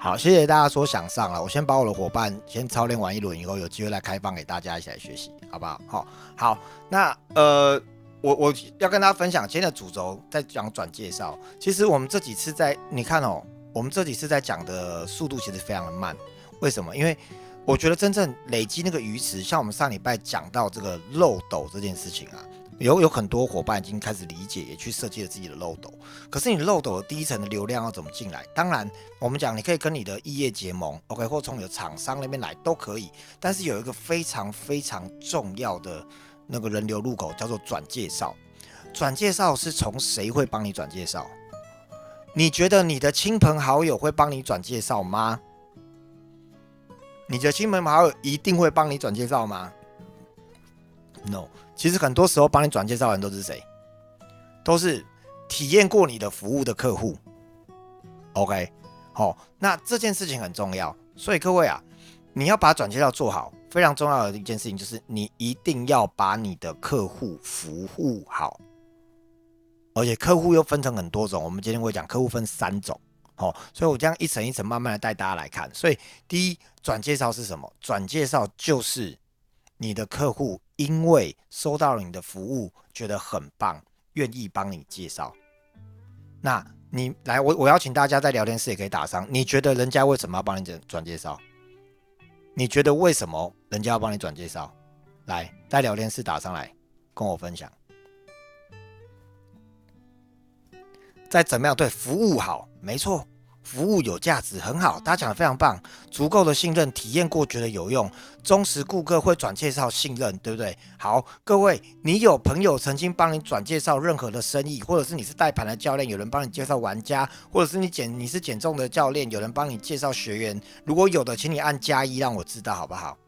好，谢谢大家说想上了，我先把我的伙伴先操练完一轮以后，有机会来开放给大家一起来学习，好不好？好，好，那呃，我我要跟大家分享今天的主轴，在讲转介绍。其实我们这几次在你看哦，我们这几次在讲的速度其实非常的慢，为什么？因为我觉得真正累积那个鱼池，像我们上礼拜讲到这个漏斗这件事情啊。有有很多伙伴已经开始理解，也去设计了自己的漏斗。可是你漏斗的第一层的流量要怎么进来？当然，我们讲你可以跟你的异业结盟，OK，或从你的厂商那边来都可以。但是有一个非常非常重要的那个人流入口，叫做转介绍。转介绍是从谁会帮你转介绍？你觉得你的亲朋好友会帮你转介绍吗？你的亲朋好友一定会帮你转介绍吗？No。其实很多时候帮你转介绍的人都是谁？都是体验过你的服务的客户。OK，好，那这件事情很重要，所以各位啊，你要把转介绍做好，非常重要的一件事情就是你一定要把你的客户服务好。而且客户又分成很多种，我们今天会讲客户分三种。好，所以我这样一层一层慢慢的带大家来看。所以第一，转介绍是什么？转介绍就是你的客户。因为收到了你的服务，觉得很棒，愿意帮你介绍。那你来，我我邀请大家在聊天室也可以打上。你觉得人家为什么要帮你转转介绍？你觉得为什么人家要帮你转介绍？来，在聊天室打上来，跟我分享。再怎么样，对服务好，没错。服务有价值，很好，大家讲的非常棒。足够的信任，体验过觉得有用，忠实顾客会转介绍信任，对不对？好，各位，你有朋友曾经帮你转介绍任何的生意，或者是你是带盘的教练，有人帮你介绍玩家，或者是你减你是减重的教练，有人帮你介绍学员。如果有的，请你按加一，让我知道好不好？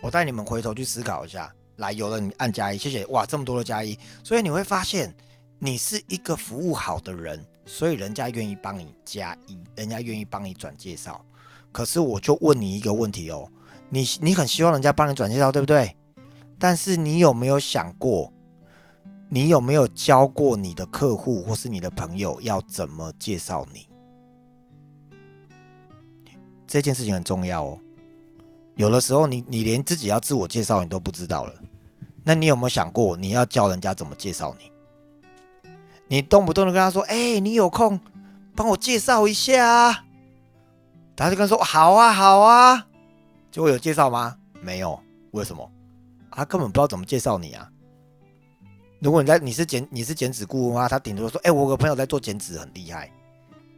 我带你们回头去思考一下。来，有了你按加一，谢谢。哇，这么多的加一，所以你会发现，你是一个服务好的人。所以人家愿意帮你加一，人家愿意帮你转介绍。可是我就问你一个问题哦，你你很希望人家帮你转介绍，对不对？但是你有没有想过，你有没有教过你的客户或是你的朋友要怎么介绍你？这件事情很重要哦。有的时候你你连自己要自我介绍你都不知道了，那你有没有想过你要教人家怎么介绍你？你动不动的跟他说：“哎，你有空帮我介绍一下啊？”他就跟说：“好啊，好啊。”结果有介绍吗？没有。为什么？他根本不知道怎么介绍你啊。如果你在你是减你是减脂顾问啊，他顶多说：“哎，我有个朋友在做减脂，很厉害。”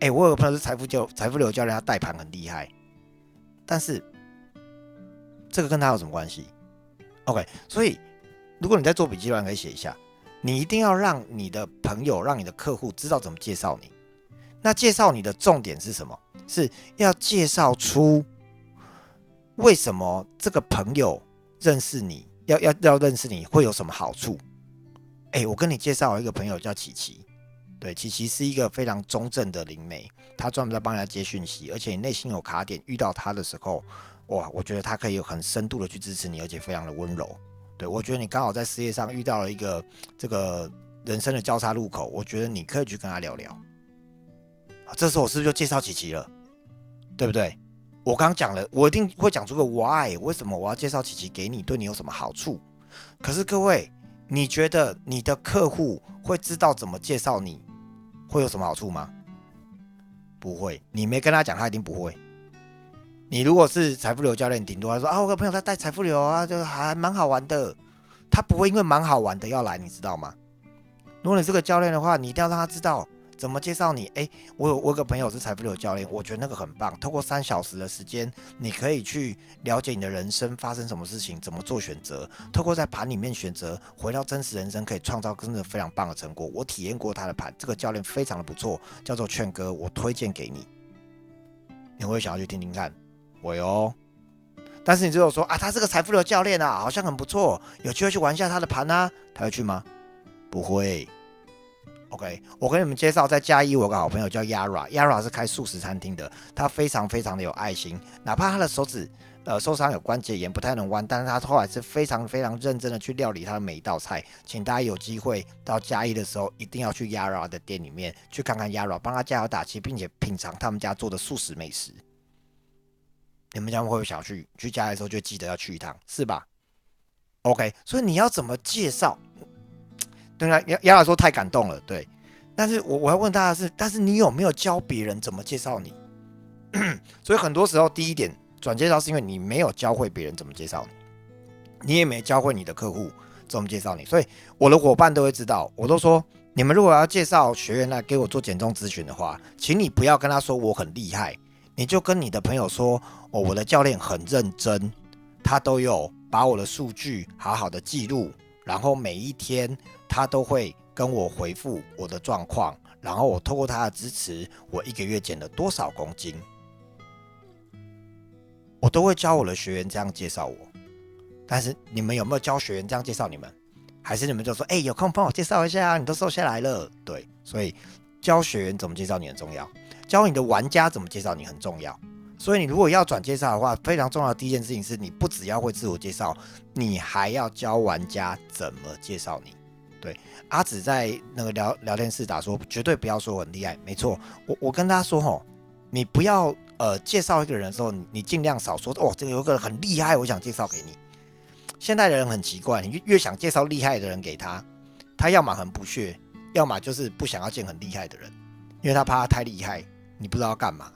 哎，我有个朋友是财富教财富流教练，他带盘很厉害。但是这个跟他有什么关系？OK，所以如果你在做笔记的话，可以写一下。你一定要让你的朋友、让你的客户知道怎么介绍你。那介绍你的重点是什么？是要介绍出为什么这个朋友认识你，要要要认识你会有什么好处？哎，我跟你介绍一个朋友叫琪琪，对，琪琪是一个非常中正的灵媒，他专门在帮人家接讯息，而且你内心有卡点，遇到他的时候，哇，我觉得他可以有很深度的去支持你，而且非常的温柔。对，我觉得你刚好在事业上遇到了一个这个人生的交叉路口，我觉得你可以去跟他聊聊。啊这时候我是不是就介绍琪琪了？对不对？我刚讲了，我一定会讲出个 why，为什么我要介绍琪琪给你，对你有什么好处？可是各位，你觉得你的客户会知道怎么介绍你，会有什么好处吗？不会，你没跟他讲，他一定不会。你如果是财富流教练，顶多他说啊，我个朋友他带财富流啊，就还蛮好玩的。他不会因为蛮好玩的要来，你知道吗？如果你是个教练的话，你一定要让他知道怎么介绍你。哎，我有我有个朋友是财富流教练，我觉得那个很棒。透过三小时的时间，你可以去了解你的人生发生什么事情，怎么做选择。透过在盘里面选择，回到真实人生，可以创造真的非常棒的成果。我体验过他的盘，这个教练非常的不错，叫做劝哥，我推荐给你。你会想要去听听看？会哦，但是你只有说啊，他是个财富流教练啊，好像很不错，有机会去玩一下他的盘啊，他会去吗？不会。OK，我跟你们介绍，在嘉义，我有个好朋友叫 Yara，Yara 是开素食餐厅的，他非常非常的有爱心，哪怕他的手指呃受伤有关节炎，不太能弯，但是他后来是非常非常认真的去料理他的每一道菜。请大家有机会到嘉义的时候，一定要去 Yara 的店里面去看看 Yara，帮他加油打气，并且品尝他们家做的素食美食。你们将会不会想去？去家的时候就记得要去一趟，是吧？OK，所以你要怎么介绍？对啊，亚亚说太感动了，对。但是我我要问大家是，但是你有没有教别人怎么介绍你？所以很多时候，第一点转介绍是因为你没有教会别人怎么介绍你，你也没教会你的客户怎么介绍你。所以我的伙伴都会知道，我都说，你们如果要介绍学员来给我做减重咨询的话，请你不要跟他说我很厉害，你就跟你的朋友说，哦，我的教练很认真，他都有把我的数据好好的记录，然后每一天他都会。跟我回复我的状况，然后我透过他的支持，我一个月减了多少公斤，我都会教我的学员这样介绍我。但是你们有没有教学员这样介绍你们？还是你们就说，哎，有空帮我介绍一下啊，你都瘦下来了。对，所以教学员怎么介绍你很重要，教你的玩家怎么介绍你很重要。所以你如果要转介绍的话，非常重要的第一件事情是你不只要会自我介绍，你还要教玩家怎么介绍你。对，阿紫在那个聊聊天室打说，绝对不要说我很厉害。没错，我我跟他说吼，你不要呃介绍一个人的时候，你尽量少说哦，这个有个很厉害，我想介绍给你。现代的人很奇怪，你越越想介绍厉害的人给他，他要么很不屑，要么就是不想要见很厉害的人，因为他怕他太厉害，你不知道干嘛，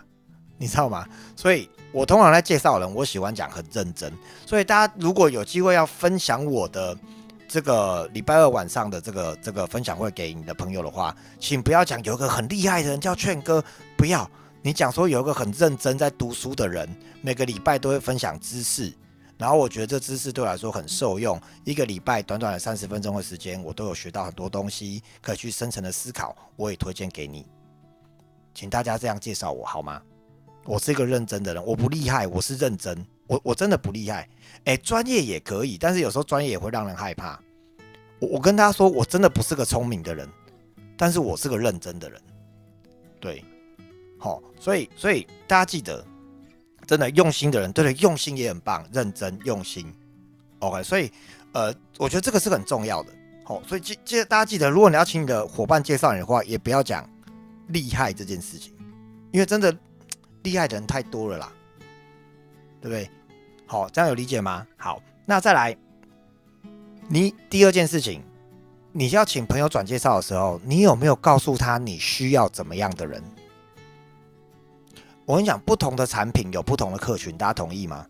你知道吗？所以我通常在介绍人，我喜欢讲很认真。所以大家如果有机会要分享我的。这个礼拜二晚上的这个这个分享会给你的朋友的话，请不要讲有一个很厉害的人叫劝哥，不要你讲说有一个很认真在读书的人，每个礼拜都会分享知识，然后我觉得这知识对我来说很受用，一个礼拜短短的三十分钟的时间，我都有学到很多东西，可以去深层的思考，我也推荐给你，请大家这样介绍我好吗？我是一个认真的人，我不厉害，我是认真。我我真的不厉害，哎，专业也可以，但是有时候专业也会让人害怕。我我跟他说，我真的不是个聪明的人，但是我是个认真的人，对，好，所以所以大家记得，真的用心的人，对对，用心也很棒，认真用心，OK，所以呃，我觉得这个是很重要的，好，所以记记得大家记得，如果你要请你的伙伴介绍你的话，也不要讲厉害这件事情，因为真的厉害的人太多了啦，对不对？好，这样有理解吗？好，那再来，你第二件事情，你要请朋友转介绍的时候，你有没有告诉他你需要怎么样的人？我跟你讲，不同的产品有不同的客群，大家同意吗？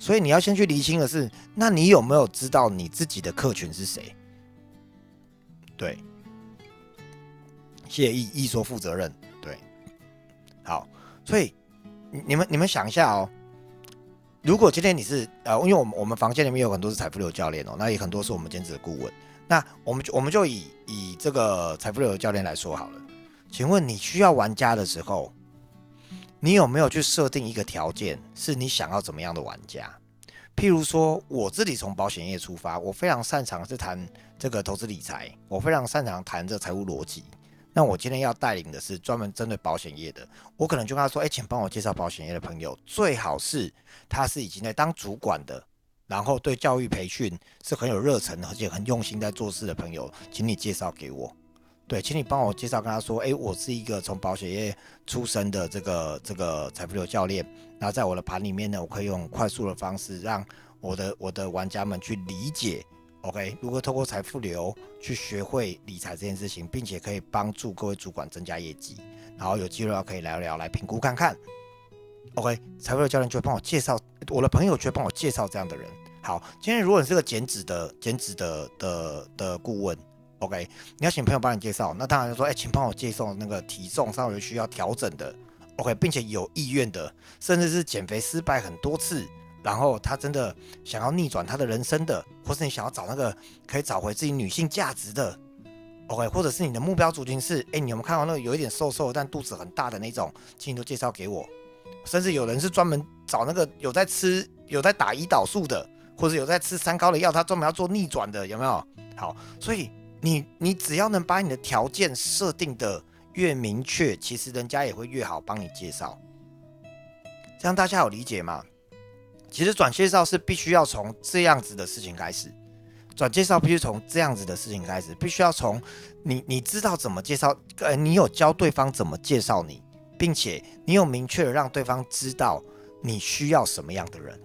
所以你要先去厘清的是，那你有没有知道你自己的客群是谁？对，谢意意说负责任，对，好，所以你们你们想一下哦。如果今天你是呃，因为我们我们房间里面有很多是财富流教练哦，那也很多是我们兼职的顾问。那我们就我们就以以这个财富流教练来说好了。请问你需要玩家的时候，你有没有去设定一个条件，是你想要怎么样的玩家？譬如说，我自己从保险业出发，我非常擅长是谈这个投资理财，我非常擅长谈这财务逻辑。那我今天要带领的是专门针对保险业的，我可能就跟他说：“哎，请帮我介绍保险业的朋友，最好是他是已经在当主管的，然后对教育培训是很有热忱，而且很用心在做事的朋友，请你介绍给我。对，请你帮我介绍，跟他说：哎，我是一个从保险业出身的这个这个财富流教练，然后在我的盘里面呢，我可以用快速的方式让我的我的玩家们去理解。” OK，如何透过财富流去学会理财这件事情，并且可以帮助各位主管增加业绩，然后有机会要可以聊聊来评估看看。OK，财富流教练就会帮我介绍，我的朋友就会帮我介绍这样的人。好，今天如果你是个减脂的减脂的的的顾问，OK，你要请朋友帮你介绍，那当然就说，哎，请帮我介绍那个体重稍微需要调整的，OK，并且有意愿的，甚至是减肥失败很多次。然后他真的想要逆转他的人生的，或是你想要找那个可以找回自己女性价值的，OK，或者是你的目标族群是，哎，你有没有看到那个有一点瘦瘦但肚子很大的那种，请你都介绍给我。甚至有人是专门找那个有在吃、有在打胰岛素的，或者有在吃三高的药，他专门要做逆转的，有没有？好，所以你你只要能把你的条件设定的越明确，其实人家也会越好帮你介绍。这样大家有理解吗？其实转介绍是必须要从这样子的事情开始，转介绍必须从这样子的事情开始，必须要从你你知道怎么介绍，呃，你有教对方怎么介绍你，并且你有明确的让对方知道你需要什么样的人，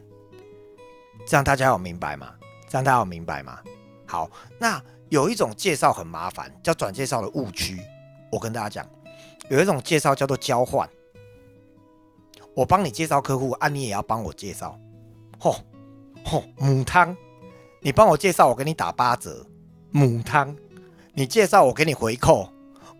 这样大家有明白吗？这样大家有明白吗？好，那有一种介绍很麻烦，叫转介绍的误区，我跟大家讲，有一种介绍叫做交换，我帮你介绍客户，啊，你也要帮我介绍。吼吼，母汤，你帮我介绍，我给你打八折。母汤，你介绍我给你回扣。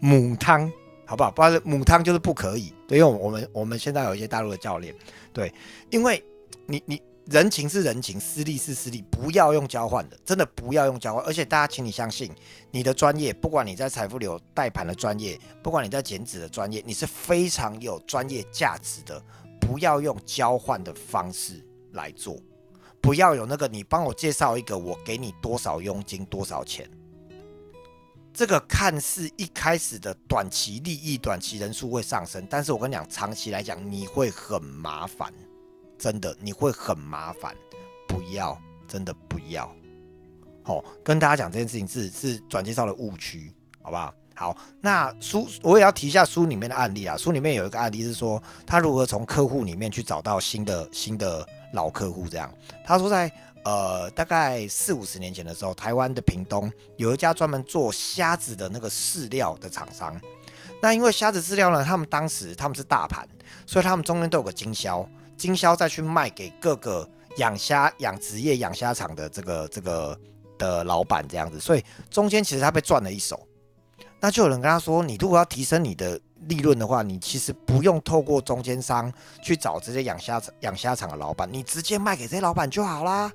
母汤，好不好？不然母汤就是不可以。对，因为我们我们现在有一些大陆的教练，对，因为你你人情是人情，私利是私利，不要用交换的，真的不要用交换。而且大家，请你相信，你的专业，不管你在财富流带盘的专业，不管你在减脂的专业，你是非常有专业价值的，不要用交换的方式。来做，不要有那个你帮我介绍一个，我给你多少佣金多少钱。这个看似一开始的短期利益、短期人数会上升，但是我跟你讲，长期来讲你会很麻烦，真的你会很麻烦。不要，真的不要。好，跟大家讲这件事情是是转介绍的误区，好不好？好，那书我也要提一下书里面的案例啊。书里面有一个案例是说，他如何从客户里面去找到新的新的。老客户这样，他说在呃大概四五十年前的时候，台湾的屏东有一家专门做虾子的那个饲料的厂商。那因为虾子饲料呢，他们当时他们是大盘，所以他们中间都有个经销，经销再去卖给各个养虾养殖业养虾场的这个这个的老板这样子，所以中间其实他被赚了一手。那就有人跟他说，你如果要提升你的利润的话，你其实不用透过中间商去找这些养虾养虾场的老板，你直接卖给这些老板就好啦。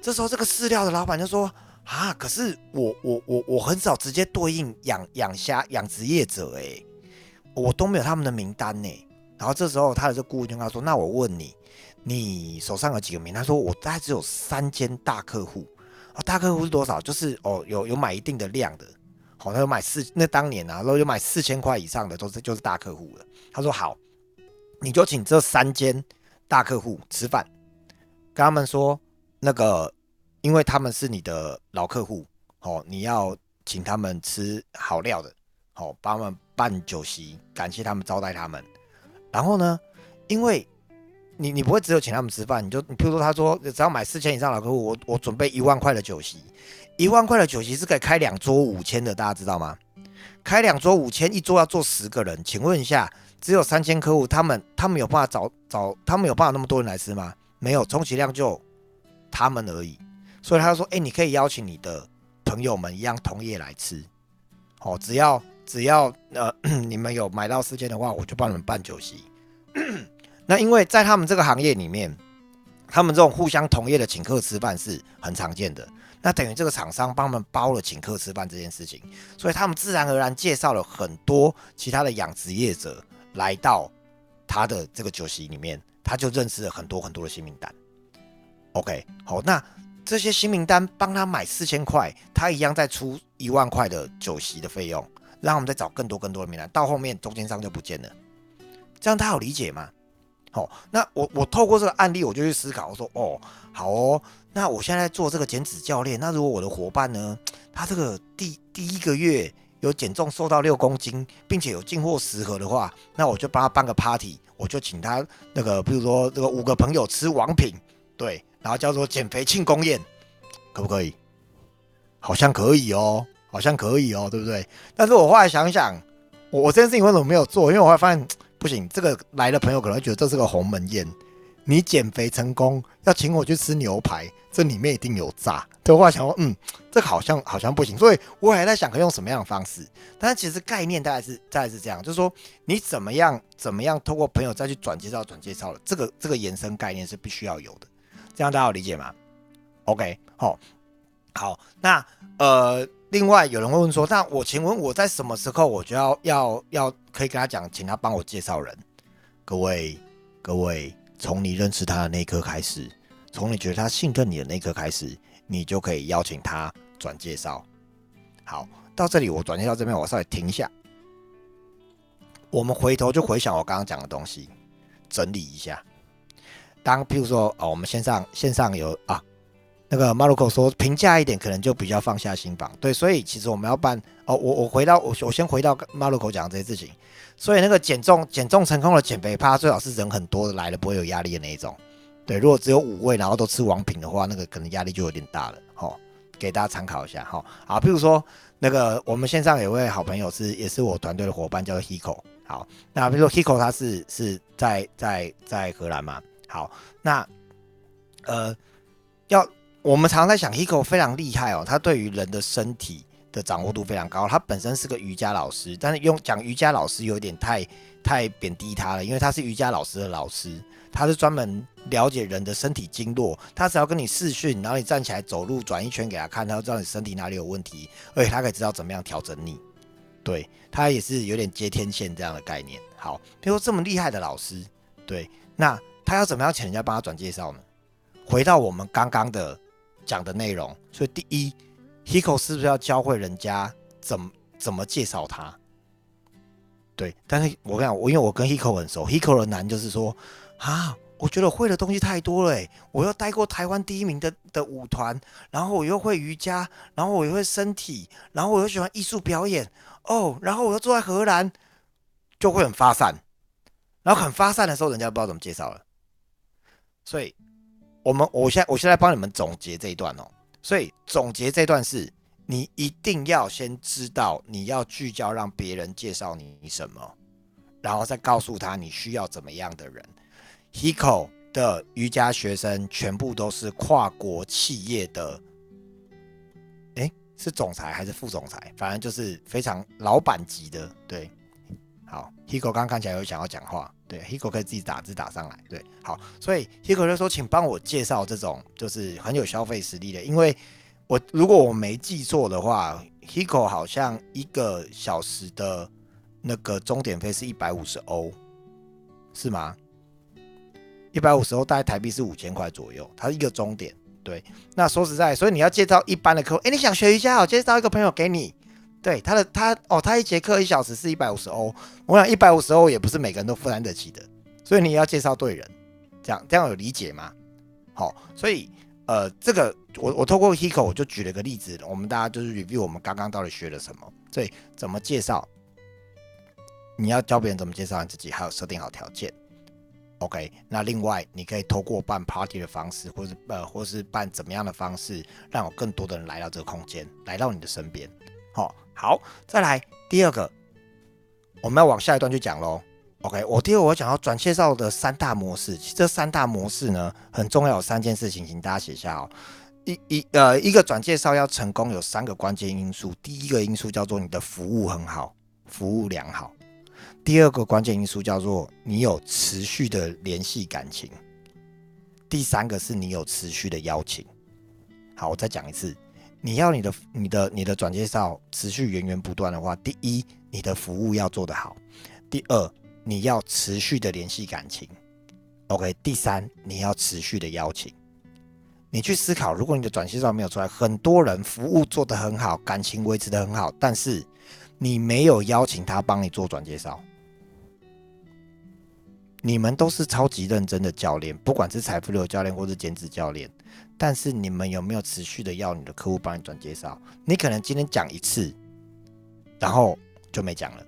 这时候，这个饲料的老板就说：“啊，可是我我我我很少直接对应养养虾养殖业者，诶，我都没有他们的名单呢。”然后这时候，他的这顾问就跟他说：“那我问你，你手上有几个名？”他说：“我大概只有三间大客户。啊，大客户是多少？就是哦，有有买一定的量的。”好，他有买四，那当年啊，然后就买四千块以上的，都是就是大客户了。他说好，你就请这三间大客户吃饭，跟他们说那个，因为他们是你的老客户，哦，你要请他们吃好料的，哦，帮他们办酒席，感谢他们招待他们。然后呢，因为你你不会只有请他们吃饭，你就你比如说他说只要买四千以上老客户，我我准备一万块的酒席。一万块的酒席是可以开两桌五千的，大家知道吗？开两桌五千，一桌要坐十个人，请问一下，只有三千客户，他们他们有办法找找，他们有办法那么多人来吃吗？没有，充其量就他们而已。所以他说，哎，你可以邀请你的朋友们一样同业来吃，哦，只要只要呃 你们有买到四千的话，我就帮你们办酒席。那因为在他们这个行业里面，他们这种互相同业的请客吃饭是很常见的。那等于这个厂商帮他们包了请客吃饭这件事情，所以他们自然而然介绍了很多其他的养殖业者来到他的这个酒席里面，他就认识了很多很多的新名单。OK，好，那这些新名单帮他买四千块，他一样再出一万块的酒席的费用，让我们再找更多更多的名单，到后面中间商就不见了。这样他有理解吗？好，那我我透过这个案例，我就去思考，我说哦，好哦。那我现在做这个减脂教练，那如果我的伙伴呢，他这个第第一个月有减重瘦到六公斤，并且有进货十盒的话，那我就帮他办个 party，我就请他那个，比如说这个五个朋友吃王品，对，然后叫做减肥庆功宴，可不可以？好像可以哦，好像可以哦，对不对？但是我后来想想，我我这件事情为什么没有做？因为我会发现不行，这个来的朋友可能觉得这是个鸿门宴。你减肥成功要请我去吃牛排，这里面一定有诈。对我想说，嗯，这好像好像不行，所以我还在想可以用什么样的方式。但是其实概念大概是大概是这样，就是说你怎么样怎么样通过朋友再去转介绍转介绍的这个这个延伸概念是必须要有的。这样大家理解吗？OK，好，好，那呃，另外有人会问说，那我请问我在什么时候我就要要要可以跟他讲，请他帮我介绍人？各位各位。从你认识他的那一刻开始，从你觉得他信任你的那一刻开始，你就可以邀请他转介绍。好，到这里我转介绍这边，我稍微停一下。我们回头就回想我刚刚讲的东西，整理一下。当譬如说哦，我们线上线上有啊，那个 Marco 说平价一点，可能就比较放下心房。对，所以其实我们要办哦，我我回到我我先回到 Marco 讲这些事情。所以那个减重减重成功的减肥趴，最好是人很多的来了，不会有压力的那一种。对，如果只有五位，然后都吃王品的话，那个可能压力就有点大了。好，给大家参考一下。哈，好，譬如说那个我们线上有位好朋友是，也是我团队的伙伴，叫做 Hiko。好，那比如说 Hiko 他是是在在在荷兰嘛。好，那呃，要我们常常在想，Hiko 非常厉害哦，他对于人的身体的掌握度非常高。他本身是个瑜伽老师，但是用讲瑜伽老师有点太太贬低他了，因为他是瑜伽老师的老师。他是专门了解人的身体经络，他只要跟你视讯，然后你站起来走路转一圈给他看，他就知道你身体哪里有问题，而且他可以知道怎么样调整你。对他也是有点接天线这样的概念。好，比如说这么厉害的老师，对，那他要怎么样请人家帮他转介绍呢？回到我们刚刚的讲的内容，所以第一，Hiko 是不是要教会人家怎么怎么介绍他？对，但是我跟你讲，我因为我跟 Hiko 很熟，Hiko 的难就是说。啊，我觉得会的东西太多了，我又待过台湾第一名的的舞团，然后我又会瑜伽，然后我又会身体，然后我又喜欢艺术表演哦，然后我又住在荷兰，就会很发散。然后很发散的时候，人家不知道怎么介绍了。所以，我们我现在我现在帮你们总结这一段哦。所以总结这段是，你一定要先知道你要聚焦让别人介绍你什么，然后再告诉他你需要怎么样的人。Hiko 的瑜伽学生全部都是跨国企业的，哎，是总裁还是副总裁？反正就是非常老板级的。对，好，Hiko 刚刚看起来有想要讲话，对，Hiko 可以自己打字打上来。对，好，所以 Hiko 就说，请帮我介绍这种就是很有消费实力的，因为我如果我没记错的话，Hiko 好像一个小时的那个钟点费是一百五十欧，是吗？一百五十欧，大概台币是五千块左右。它是一个终点，对。那说实在，所以你要介绍一般的客户，哎，你想学瑜伽，我介绍一个朋友给你。对，他的他哦，他一节课一小时是一百五十欧。我想一百五十欧也不是每个人都负担得起的，所以你要介绍对人，这样这样有理解吗？好，所以呃，这个我我透过 Hiko 我就举了个例子，我们大家就是 review 我们刚刚到底学了什么。所以怎么介绍？你要教别人怎么介绍你自己，还有设定好条件。OK，那另外你可以透过办 party 的方式，或是呃，或是办怎么样的方式，让有更多的人来到这个空间，来到你的身边。好，好，再来第二个，我们要往下一段去讲喽。OK，我第二我讲到转介绍的三大模式，这三大模式呢很重要，有三件事情，请大家写下哦。一一呃，一个转介绍要成功，有三个关键因素。第一个因素叫做你的服务很好，服务良好。第二个关键因素叫做你有持续的联系感情，第三个是你有持续的邀请。好，我再讲一次，你要你的、你的、你的转介绍持续源源不断的话，第一，你的服务要做得好；第二，你要持续的联系感情。OK，第三，你要持续的邀请。你去思考，如果你的转介绍没有出来，很多人服务做得很好，感情维持得很好，但是你没有邀请他帮你做转介绍。你们都是超级认真的教练，不管是财富流教练或是减脂教练，但是你们有没有持续的要你的客户帮你转介绍？你可能今天讲一次，然后就没讲了，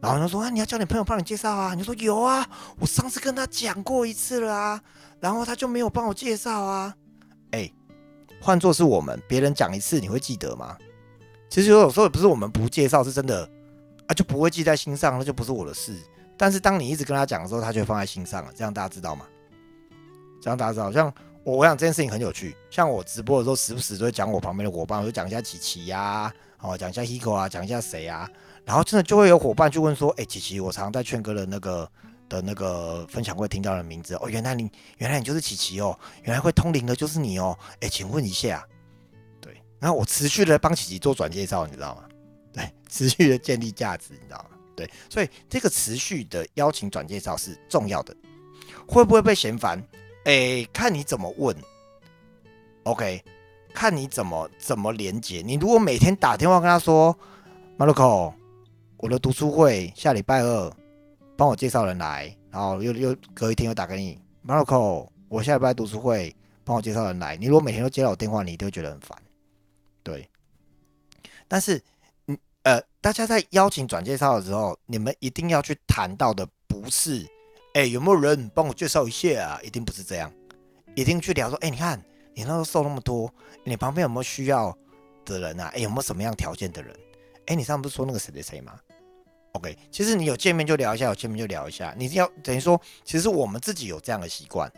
然后他说啊，你要叫你朋友帮你介绍啊，你说有啊，我上次跟他讲过一次了啊，然后他就没有帮我介绍啊。哎，换做是我们，别人讲一次你会记得吗？其实有时候不是我们不介绍，是真的啊，就不会记在心上，那就不是我的事。但是当你一直跟他讲的时候，他就会放在心上了。这样大家知道吗？这样大家知道，像我，想这件事情很有趣。像我直播的时候，时不时都会讲我旁边的伙伴，我就讲一下琪琪呀，哦，讲一下 Hiko 啊，讲一下谁啊。然后真的就会有伙伴去问说：“哎，琪琪，我常常在劝哥的那个的那个分享会听到的名字哦，原来你原来你就是琪琪哦，原来会通灵的就是你哦。哎，请问一下，对，然后我持续的帮琪琪做转介绍，你知道吗？对，持续的建立价值，你知道吗？”对，所以这个持续的邀请转介绍是重要的，会不会被嫌烦？哎，看你怎么问。OK，看你怎么怎么连接。你如果每天打电话跟他说，Marco，我的读书会下礼拜二，帮我介绍人来，然后又又隔一天又打给你，Marco，我下礼拜读书会帮我介绍人来，你如果每天都接到我电话，你都会觉得很烦。对，但是，嗯呃，大家在邀请转介绍的时候，你们一定要去谈到的不是，哎，有没有人帮我介绍一下啊？一定不是这样，一定去聊说，哎，你看你那时候瘦那么多，你旁边有没有需要的人啊？哎，有没有什么样条件的人？哎，你上次不是说那个谁谁谁吗？OK，其实你有见面就聊一下，有见面就聊一下，你要等于说，其实我们自己有这样的习惯，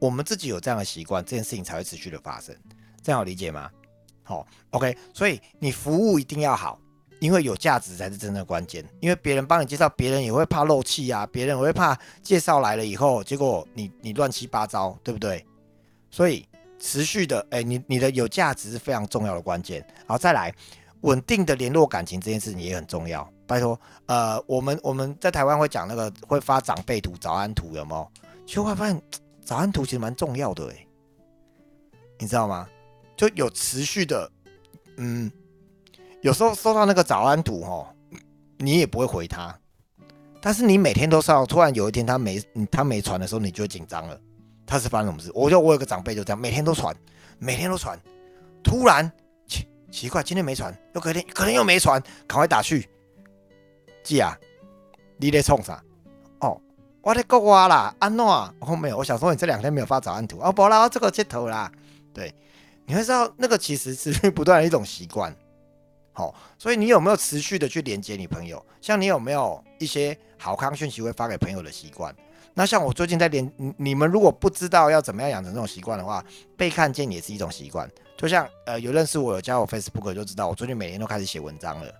我们自己有这样的习惯，这件事情才会持续的发生，这样好理解吗？好，OK，所以你服务一定要好，因为有价值才是真正的关键。因为别人帮你介绍，别人也会怕漏气啊，别人也会怕介绍来了以后，结果你你乱七八糟，对不对？所以持续的，哎，你你的有价值是非常重要的关键。好，再来稳定的联络感情这件事情也很重要。拜托，呃，我们我们在台湾会讲那个会发长辈图、早安图，有没有？其实我发现早安图其实蛮重要的，哎，你知道吗？就有持续的，嗯，有时候收到那个早安图哦，你也不会回他，但是你每天都收，突然有一天他没他没传的时候，你就紧张了，他是发生什么事？我就我有个长辈就这样，每天都传，每天都传，突然奇奇怪，今天没传，又隔天可能又没传，赶快打去，记啊，你在冲啥？哦，我在国外啦，安诺啊，后面我想说你这两天没有发早安图，哦，不啦，这个接头啦，对。你会知道，那个其实是不断的一种习惯，好，所以你有没有持续的去连接你朋友？像你有没有一些好康讯息会发给朋友的习惯？那像我最近在连，你们如果不知道要怎么样养成这种习惯的话，被看见也是一种习惯。就像呃，有认识我有加我 Facebook 就知道，我最近每天都开始写文章了。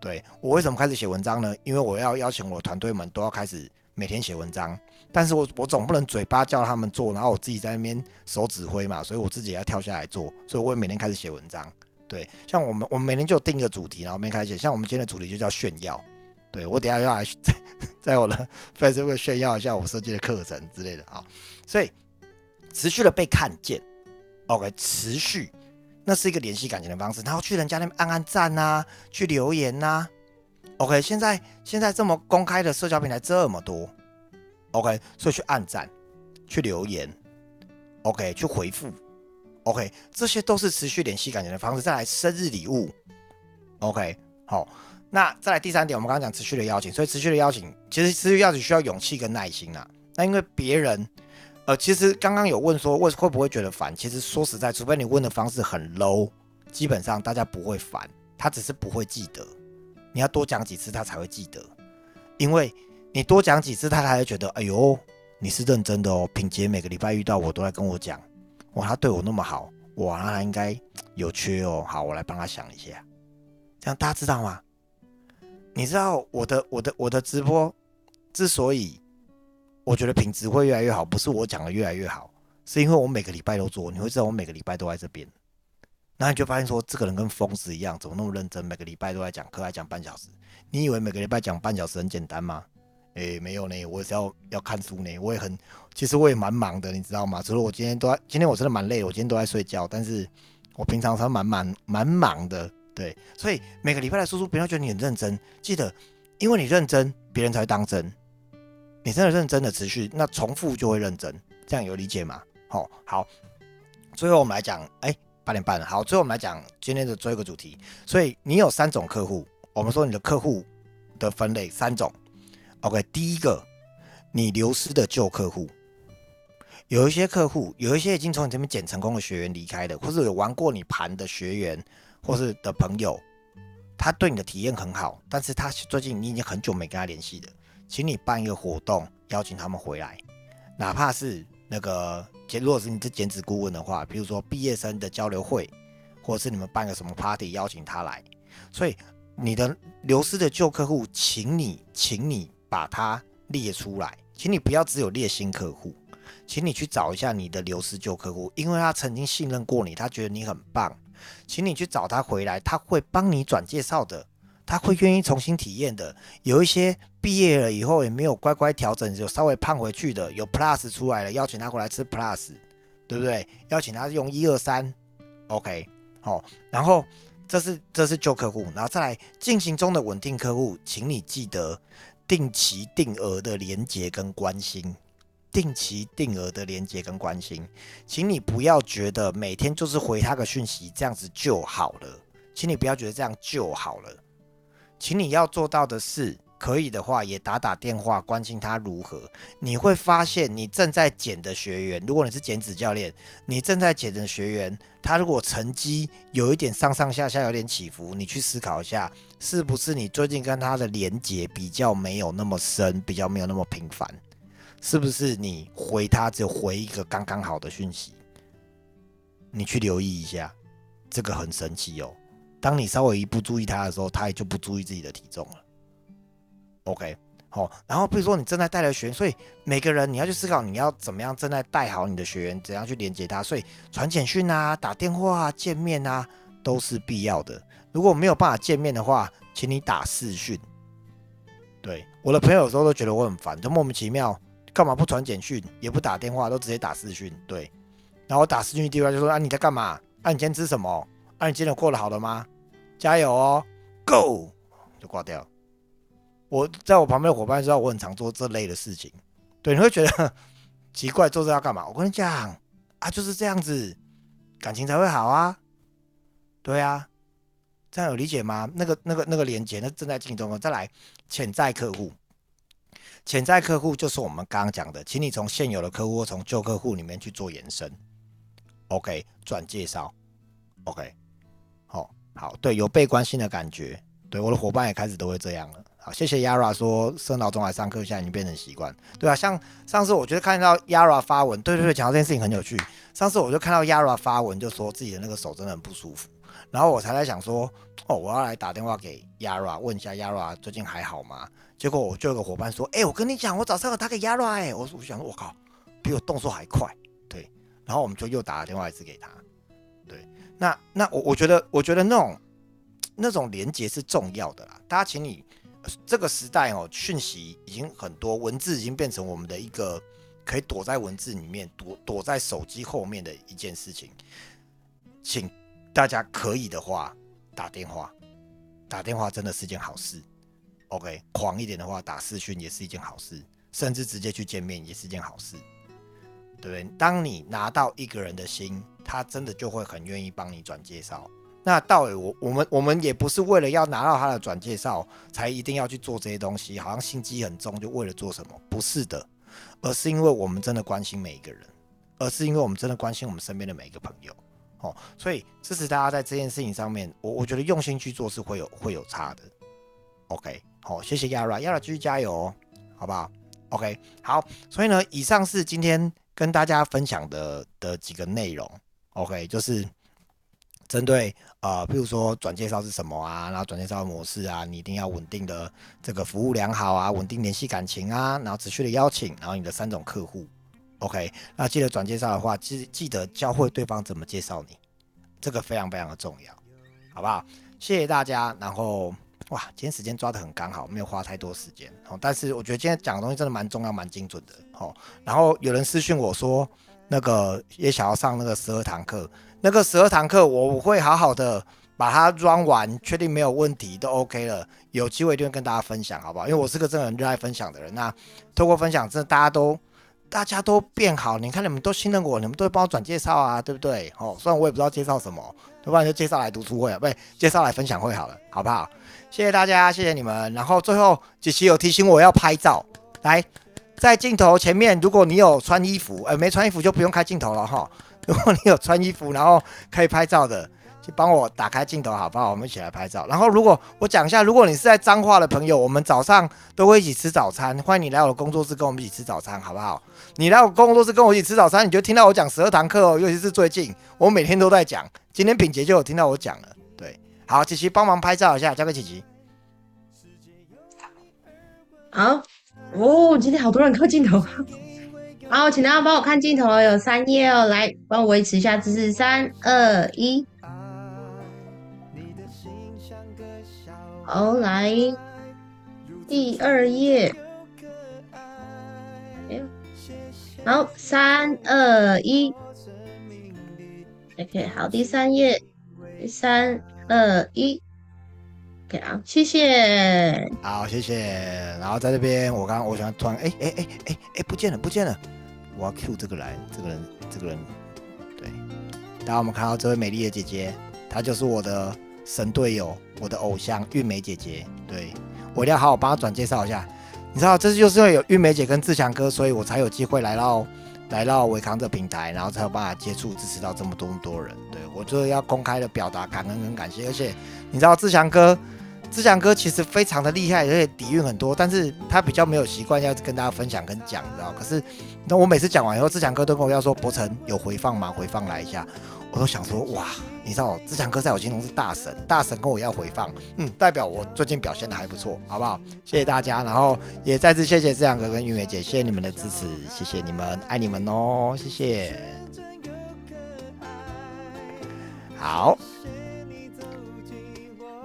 对我为什么开始写文章呢？因为我要邀请我团队们都要开始。每天写文章，但是我我总不能嘴巴叫他们做，然后我自己在那边手指挥嘛，所以我自己要跳下来做，所以我也每天开始写文章。对，像我们我们每天就定一个主题，然后每天开始。像我们今天的主题就叫炫耀，对我等下要来 在在我的 Facebook 炫耀一下我设计的课程之类的啊。所以持续的被看见，OK，持续，那是一个联系感情的方式。然后去人家那边按按赞呐，去留言呐。OK，现在现在这么公开的社交平台这么多，OK，所以去按赞、去留言，OK，去回复，OK，这些都是持续联系感情的方式。再来生日礼物，OK，好，那再来第三点，我们刚刚讲持续的邀请，所以持续的邀请，其实持续邀请需要勇气跟耐心啊。那因为别人，呃，其实刚刚有问说，为会不会觉得烦？其实说实在，除非你问的方式很 low，基本上大家不会烦，他只是不会记得。你要多讲几次，他才会记得，因为你多讲几次，他才会觉得，哎呦，你是认真的哦。品杰每个礼拜遇到我都来跟我讲，哇，他对我那么好，哇，那他应该有缺哦。好，我来帮他想一下，这样大家知道吗？你知道我的我的我的直播之所以我觉得品质会越来越好，不是我讲的越来越好，是因为我每个礼拜都做，你会知道我每个礼拜都在这边。然后你就发现说，这个人跟疯子一样，怎么那么认真？每个礼拜都在讲课，还讲半小时。你以为每个礼拜讲半小时很简单吗？诶，没有呢，我也是要要看书呢。我也很，其实我也蛮忙的，你知道吗？除了我今天都在，今天我真的蛮累，我今天都在睡觉。但是我平常是蛮蛮蛮忙的，对。所以每个礼拜来说书，别人觉得你很认真。记得，因为你认真，别人才会当真。你真的认真的持续，那重复就会认真。这样有理解吗？好，好。最后我们来讲，哎。八点半了，好，最后我们来讲今天的最后一个主题。所以你有三种客户，我们说你的客户的分类三种。OK，第一个，你流失的旧客户，有一些客户，有一些已经从你这边捡成功的学员离开的，或是有玩过你盘的学员，或是的朋友，他对你的体验很好，但是他最近你已经很久没跟他联系了，请你办一个活动，邀请他们回来，哪怕是。那个，如果是你是减脂顾问的话，比如说毕业生的交流会，或者是你们办个什么 party 邀请他来，所以你的流失的旧客户，请你，请你把它列出来，请你不要只有列新客户，请你去找一下你的流失旧客户，因为他曾经信任过你，他觉得你很棒，请你去找他回来，他会帮你转介绍的。他会愿意重新体验的，有一些毕业了以后也没有乖乖调整，就稍微胖回去的，有 Plus 出来了，邀请他过来吃 Plus，对不对？邀请他用一二三，OK，好，然后这是这是旧客户，然后再来进行中的稳定客户，请你记得定期定额的连接跟关心定期定额的连接跟关心，请你不要觉得每天就是回他个讯息这样子就好了，请你不要觉得这样就好了，请你要做到的是。可以的话，也打打电话关心他如何。你会发现，你正在减的学员，如果你是减脂教练，你正在减的学员，他如果成绩有一点上上下下有点起伏，你去思考一下，是不是你最近跟他的连接比较没有那么深，比较没有那么频繁？是不是你回他只有回一个刚刚好的讯息？你去留意一下，这个很神奇哦。当你稍微一不注意他的时候，他也就不注意自己的体重了。OK，好，然后比如说你正在带的学员，所以每个人你要去思考你要怎么样正在带好你的学员，怎样去连接他，所以传简讯啊、打电话啊、见面啊都是必要的。如果没有办法见面的话，请你打视讯。对，我的朋友有时候都觉得我很烦，就莫名其妙干嘛不传简讯，也不打电话，都直接打视讯。对，然后打视讯第二就说啊你在干嘛？啊你今天吃什么？啊你今天过得好了吗？加油哦，Go，就挂掉。我在我旁边的伙伴知道我很常做这类的事情，对，你会觉得 奇怪，做这要干嘛？我跟你讲啊，就是这样子，感情才会好啊，对啊，这样有理解吗？那个、那个、那个连接，那正在进行中。再来，潜在客户，潜在客户就是我们刚刚讲的，请你从现有的客户或从旧客户里面去做延伸，OK，转介绍，OK，好，好，对，有被关心的感觉，对，我的伙伴也开始都会这样了。好，谢谢 Yara 说设闹钟来上课，现在已经变成习惯。对啊，像上次我觉得看到 Yara 发文，对对对，讲到这件事情很有趣。上次我就看到 Yara 发文，就说自己的那个手真的很不舒服，然后我才在想说，哦，我要来打电话给 Yara 问一下 Yara 最近还好吗？结果我就有个伙伴说，哎，我跟你讲，我早上有打给 Yara，哎，我我想说，我靠，比我动作还快，对。然后我们就又打了电话一次给他，对。那那我我觉得我觉得那种那种连接是重要的啦，大家请你。这个时代哦，讯息已经很多，文字已经变成我们的一个可以躲在文字里面、躲躲在手机后面的一件事情。请大家可以的话打电话，打电话真的是件好事。OK，狂一点的话打视讯也是一件好事，甚至直接去见面也是件好事，对不对？当你拿到一个人的心，他真的就会很愿意帮你转介绍。那道理我我们我们也不是为了要拿到他的转介绍才一定要去做这些东西，好像心机很重，就为了做什么？不是的，而是因为我们真的关心每一个人，而是因为我们真的关心我们身边的每一个朋友，哦，所以支持大家在这件事情上面，我我觉得用心去做是会有会有差的。OK，好，谢谢 Yara，Yara 继续加油哦，好不好？OK，好，所以呢，以上是今天跟大家分享的的几个内容，OK，就是。针对呃，譬如说转介绍是什么啊，然后转介绍模式啊，你一定要稳定的这个服务良好啊，稳定联系感情啊，然后持续的邀请，然后你的三种客户，OK，那记得转介绍的话，记记得教会对方怎么介绍你，这个非常非常的重要，好不好？谢谢大家，然后哇，今天时间抓的很刚好，没有花太多时间哦，但是我觉得今天讲的东西真的蛮重要、蛮精准的哦。然后有人私讯我说，那个也想要上那个十二堂课。那个十二堂课，我会好好的把它 run 完，确定没有问题都 OK 了。有机会一定会跟大家分享，好不好？因为我是个真的很热爱分享的人。那透过分享，真的大家都大家都变好。你看你们都信任我，你们都会帮我转介绍啊，对不对？哦，虽然我也不知道介绍什么，要不然就介绍来读书会啊，不对，介绍来分享会好了，好不好？谢谢大家，谢谢你们。然后最后几期有提醒我要拍照，来在镜头前面，如果你有穿衣服，呃，没穿衣服就不用开镜头了哈。如果你有穿衣服，然后可以拍照的，就帮我打开镜头，好不好？我们一起来拍照。然后，如果我讲一下，如果你是在彰化的朋友，我们早上都会一起吃早餐，欢迎你来我的工作室跟我们一起吃早餐，好不好？你来我工作室跟我一起吃早餐，你就听到我讲十二堂课哦，尤其是最近我每天都在讲，今天品杰就有听到我讲了。对，好，琪琪帮忙拍照一下，交给琪琪。好，哦，今天好多人靠镜头。好，请大家帮我看镜头，有三页哦，来帮我维持一下姿势，三二一。好，来第二页。好，三二一。OK，好，第三页，三二一。OK，好，谢谢。好，谢谢。然后在这边，我刚刚我想突然，哎哎哎哎哎，不见了，不见了。我要 Q 这个来，这个人，这个人，对。然后我们看到这位美丽的姐姐，她就是我的神队友，我的偶像玉梅姐姐。对我一定要好好帮她转介绍一下。你知道，这就是因为有玉梅姐跟志强哥，所以我才有机会来到来到维康这平台，然后才有办法接触支持到这么多多人。对我就是要公开的表达感恩跟感谢。而且你知道，志强哥，志强哥其实非常的厉害，而且底蕴很多，但是他比较没有习惯要跟大家分享跟讲，你知道？可是那我每次讲完以后，志强哥都跟我要说：“博成有回放吗？回放来一下。”我都想说，哇，你知道，志强哥在我心中是大神，大神跟我要回放，嗯，代表我最近表现的还不错，好不好？谢谢大家，然后也再次谢谢志强哥跟玉梅姐，谢谢你们的支持，谢谢你们，爱你们哦，谢谢。好。